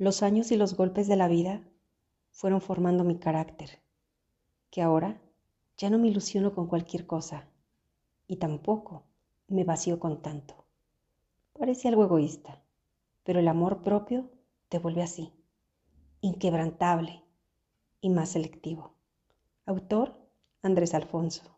Los años y los golpes de la vida fueron formando mi carácter, que ahora ya no me ilusiono con cualquier cosa y tampoco me vacío con tanto. Parece algo egoísta, pero el amor propio te vuelve así, inquebrantable y más selectivo. Autor Andrés Alfonso.